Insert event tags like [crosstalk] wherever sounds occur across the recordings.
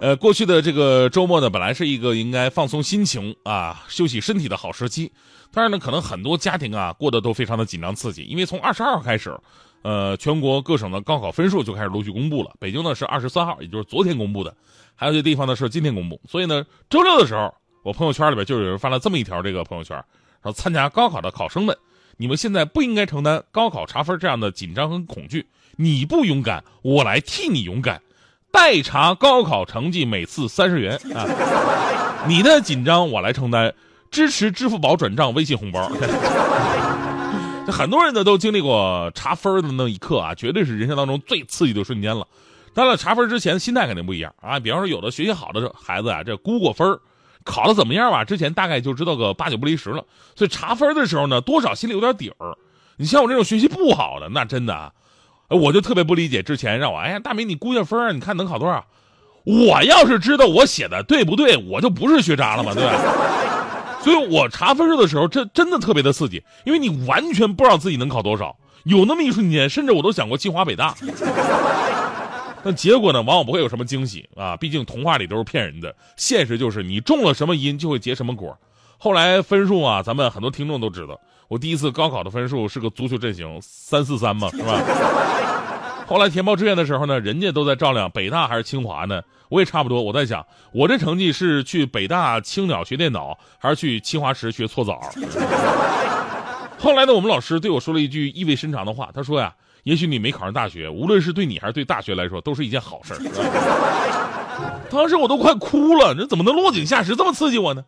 呃，过去的这个周末呢，本来是一个应该放松心情啊、休息身体的好时机，但是呢，可能很多家庭啊过得都非常的紧张刺激，因为从二十二号开始，呃，全国各省的高考分数就开始陆续公布了。北京呢是二十三号，也就是昨天公布的，还有些地方呢是今天公布。所以呢，周六的时候，我朋友圈里边就有人发了这么一条这个朋友圈，说参加高考的考生们，你们现在不应该承担高考查分这样的紧张和恐惧，你不勇敢，我来替你勇敢。代查高考成绩每次三十元啊！你的紧张我来承担，支持支付宝转账、微信红包。[laughs] 这很多人呢都经历过查分的那一刻啊，绝对是人生当中最刺激的瞬间了。当然，查分之前心态肯定不一样啊。比方说，有的学习好的孩子啊，这估过分考的怎么样吧？之前大概就知道个八九不离十了。所以查分的时候呢，多少心里有点底儿。你像我这种学习不好的，那真的啊。我就特别不理解，之前让我哎呀，大明你估下分你看能考多少？我要是知道我写的对不对，我就不是学渣了嘛，对吧？[laughs] 所以我查分数的时候，这真的特别的刺激，因为你完全不知道自己能考多少，有那么一瞬间，甚至我都想过清华北大。[laughs] 但结果呢，往往不会有什么惊喜啊，毕竟童话里都是骗人的，现实就是你种了什么因，就会结什么果。后来分数啊，咱们很多听众都知道，我第一次高考的分数是个足球阵型三四三嘛，是吧？[laughs] 后来填报志愿的时候呢，人家都在照亮北大还是清华呢，我也差不多。我在想，我这成绩是去北大青鸟学电脑，还是去清华池学搓澡？[laughs] 后来呢，我们老师对我说了一句意味深长的话，他说呀：“也许你没考上大学，无论是对你还是对大学来说，都是一件好事 [laughs] 当时我都快哭了，这怎么能落井下石，这么刺激我呢？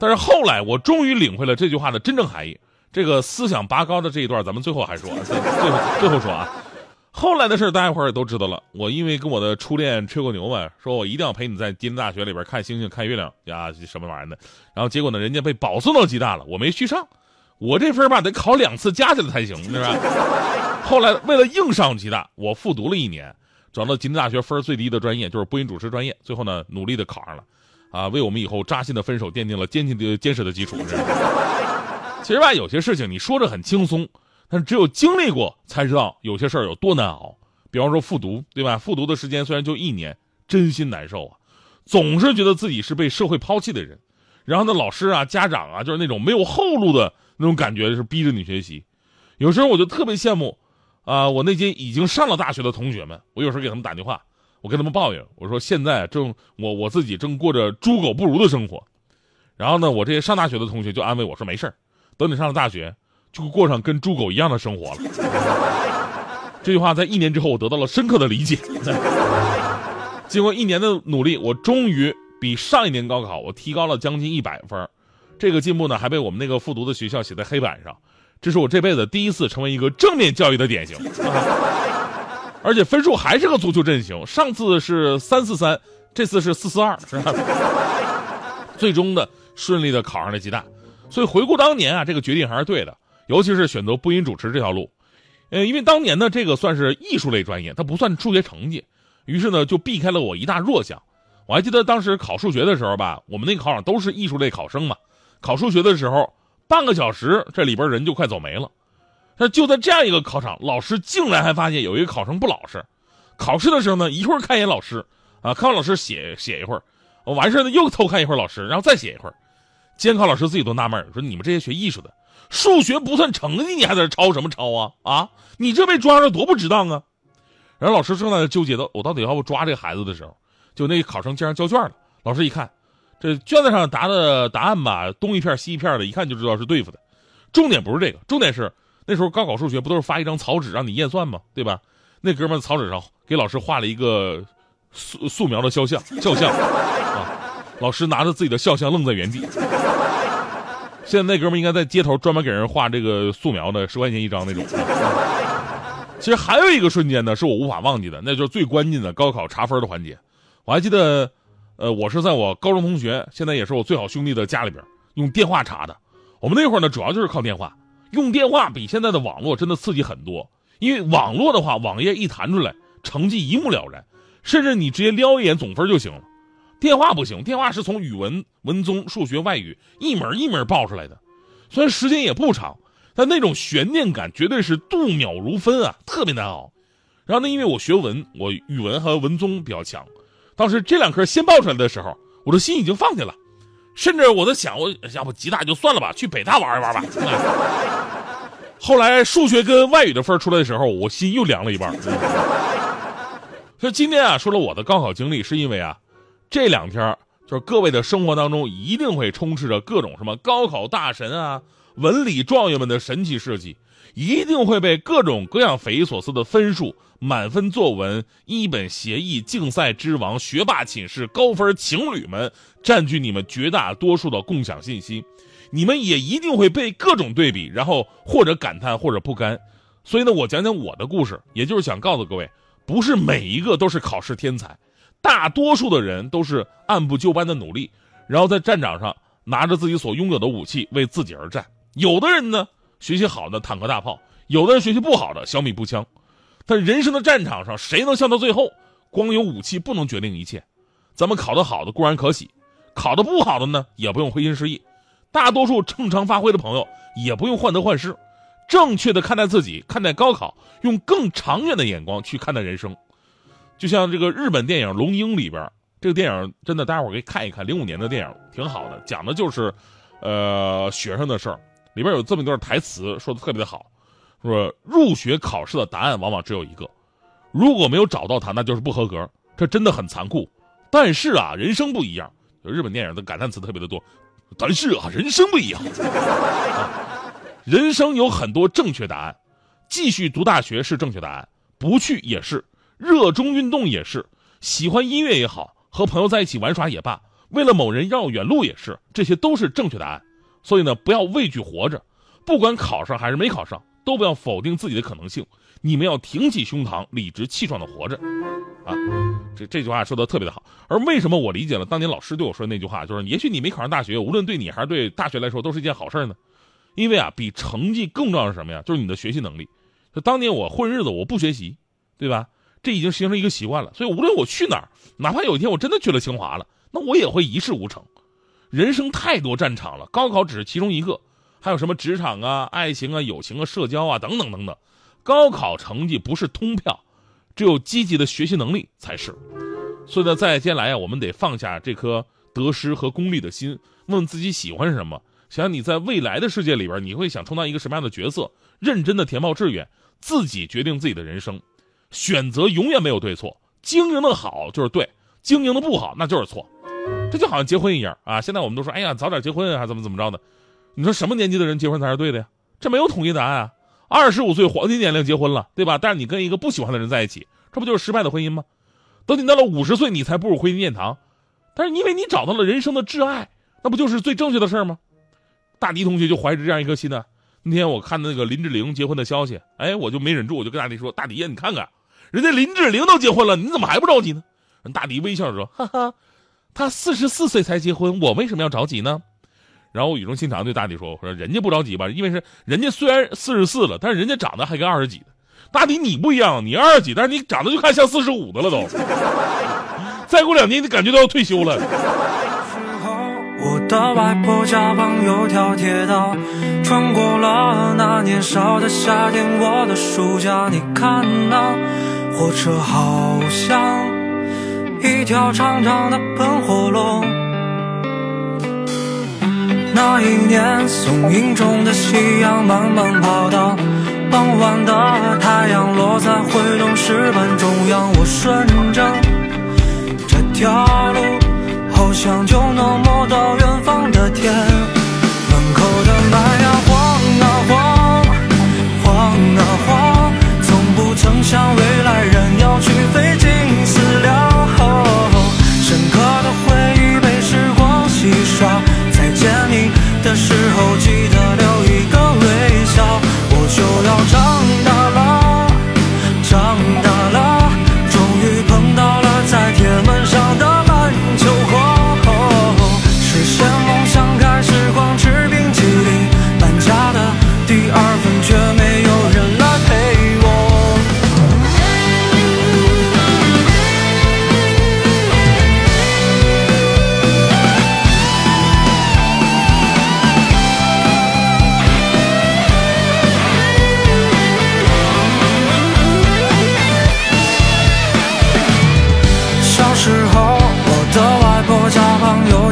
但是后来，我终于领会了这句话的真正含义。这个思想拔高的这一段，咱们最后还说，[laughs] 最后最后说啊。后来的事大家伙儿也都知道了。我因为跟我的初恋吹过牛嘛，说我一定要陪你在吉林大学里边看星星、看月亮呀，什么玩意儿的。然后结果呢，人家被保送到吉大了，我没续上。我这分吧，得考两次加起来才行，是吧？[laughs] 后来为了硬上吉大，我复读了一年，转到吉林大学分最低的专业，就是播音主持专业。最后呢，努力的考上了。啊，为我们以后扎心的分手奠定了坚定的、坚实的基础是。其实吧，有些事情你说着很轻松，但是只有经历过才知道有些事儿有多难熬。比方说复读，对吧？复读的时间虽然就一年，真心难受啊！总是觉得自己是被社会抛弃的人。然后呢，老师啊、家长啊，就是那种没有后路的那种感觉，是逼着你学习。有时候我就特别羡慕，啊，我那些已经上了大学的同学们，我有时候给他们打电话。我跟他们抱怨，我说现在正我我自己正过着猪狗不如的生活，然后呢，我这些上大学的同学就安慰我说没事儿等你上了大学，就会过上跟猪狗一样的生活了。这句话在一年之后，我得到了深刻的理解。经过一年的努力，我终于比上一年高考我提高了将近一百分，这个进步呢，还被我们那个复读的学校写在黑板上，这是我这辈子第一次成为一个正面教育的典型。而且分数还是个足球阵型，上次是三四三，这次是四四二，[laughs] 最终的顺利的考上了吉大，所以回顾当年啊，这个决定还是对的，尤其是选择播音主持这条路，呃，因为当年呢，这个算是艺术类专业，它不算数学成绩，于是呢就避开了我一大弱项。我还记得当时考数学的时候吧，我们那个考场都是艺术类考生嘛，考数学的时候半个小时，这里边人就快走没了。那就在这样一个考场，老师竟然还发现有一个考生不老实。考试的时候呢，一会儿看一眼老师，啊，看完老师写写一会儿，完事呢又偷看一会儿老师，然后再写一会儿。监考老师自己都纳闷，说你们这些学艺术的，数学不算成绩，你还在这抄什么抄啊？啊，你这被抓着多不值当啊！然后老师正在纠结的，我到底要不抓这个孩子的时候，就那考生竟然交卷了。老师一看，这卷子上答的答案吧，东一片西一片的，一看就知道是对付的。重点不是这个，重点是。那时候高考数学不都是发一张草纸让你验算吗？对吧？那哥们草纸上给老师画了一个素素描的肖像，肖像啊！老师拿着自己的肖像愣在原地。现在那哥们应该在街头专门给人画这个素描的，十块钱一张那种。其实还有一个瞬间呢，是我无法忘记的，那就是最关键的高考查分的环节。我还记得，呃，我是在我高中同学，现在也是我最好兄弟的家里边用电话查的。我们那会儿呢，主要就是靠电话。用电话比现在的网络真的刺激很多，因为网络的话，网页一弹出来，成绩一目了然，甚至你直接撩一眼总分就行了。电话不行，电话是从语文、文综、数学、外语一门一门报出来的，虽然时间也不长，但那种悬念感绝对是度秒如分啊，特别难熬。然后呢，因为我学文，我语文和文综比较强，当时这两科先报出来的时候，我的心已经放下了，甚至我在想，我要不吉大就算了吧，去北大玩一玩吧。后来数学跟外语的分出来的时候，我心又凉了一半。所以今天啊，说了我的高考经历，是因为啊，这两天就是各位的生活当中一定会充斥着各种什么高考大神啊、文理状元们的神奇事迹，一定会被各种各样匪夷所思的分数、满分作文、一本协议、竞赛之王、学霸寝室、高分情侣们占据你们绝大多数的共享信息。你们也一定会被各种对比，然后或者感叹，或者不甘。所以呢，我讲讲我的故事，也就是想告诉各位，不是每一个都是考试天才，大多数的人都是按部就班的努力，然后在战场上拿着自己所拥有的武器为自己而战。有的人呢，学习好的坦克大炮；有的人学习不好的小米步枪。但人生的战场上，谁能笑到最后？光有武器不能决定一切。咱们考得好的固然可喜，考得不好的呢，也不用灰心失意。大多数正常发挥的朋友也不用患得患失，正确的看待自己，看待高考，用更长远的眼光去看待人生。就像这个日本电影《龙樱》里边，这个电影真的大家伙可以看一看，零五年的电影挺好的，讲的就是，呃，学生的事儿。里边有这么一段台词，说的特别的好，说入学考试的答案往往只有一个，如果没有找到它，那就是不合格。这真的很残酷。但是啊，人生不一样。日本电影的感叹词特别的多。但是啊，人生不一样，[laughs] 人生有很多正确答案。继续读大学是正确答案，不去也是；热衷运动也是；喜欢音乐也好，和朋友在一起玩耍也罢，为了某人绕远路也是，这些都是正确答案。所以呢，不要畏惧活着，不管考上还是没考上，都不要否定自己的可能性。你们要挺起胸膛，理直气壮的活着。啊，这这句话说的特别的好。而为什么我理解了当年老师对我说的那句话，就是也许你没考上大学，无论对你还是对大学来说，都是一件好事呢？因为啊，比成绩更重要是什么呀？就是你的学习能力。就当年我混日子，我不学习，对吧？这已经形成一个习惯了。所以无论我去哪儿，哪怕有一天我真的去了清华了，那我也会一事无成。人生太多战场了，高考只是其中一个，还有什么职场啊、爱情啊、友情啊、社交啊等等等等。高考成绩不是通票。只有积极的学习能力才是，所以呢，在接下来啊，我们得放下这颗得失和功利的心，问问自己喜欢什么，想想你在未来的世界里边，你会想充当一个什么样的角色，认真的填报志愿，自己决定自己的人生，选择永远没有对错，经营的好就是对，经营的不好那就是错，这就好像结婚一样啊，现在我们都说，哎呀，早点结婚啊，怎么怎么着的，你说什么年纪的人结婚才是对的呀？这没有统一答案啊。二十五岁黄金年龄结婚了，对吧？但是你跟一个不喜欢的人在一起，这不就是失败的婚姻吗？等你到了五十岁，你才步入婚姻殿堂，但是因为你找到了人生的挚爱，那不就是最正确的事吗？大迪同学就怀着这样一颗心呢。那天我看那个林志玲结婚的消息，哎，我就没忍住，我就跟大迪说：“大迪呀，你看看，人家林志玲都结婚了，你怎么还不着急呢？”人大迪微笑着说：“哈哈，他四十四岁才结婚，我为什么要着急呢？”然后我语重心长对大迪说：“我说人家不着急吧，因为是人家虽然四十四了，但是人家长得还跟二十几的。大迪你不一样，你二十几，但是你长得就看像四十五的了都。再过两年，你感觉都要退休了。”我的外婆家旁有条铁道，穿过了那年少的夏天，我的暑假。你看那火车好像一条长长的喷火龙。那一年，松影中的夕阳慢慢跑到傍晚的太阳落在会动石板中央。我顺着这条路，好像就能摸到远方的天。破晓旁有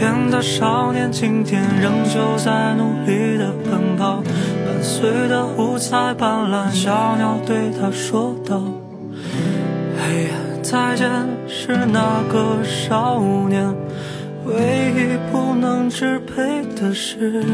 天的少年今天仍旧在努力的奔跑伴随的五彩斑斓小鸟对他说道黑呀再见是那个少年唯一不能支配的是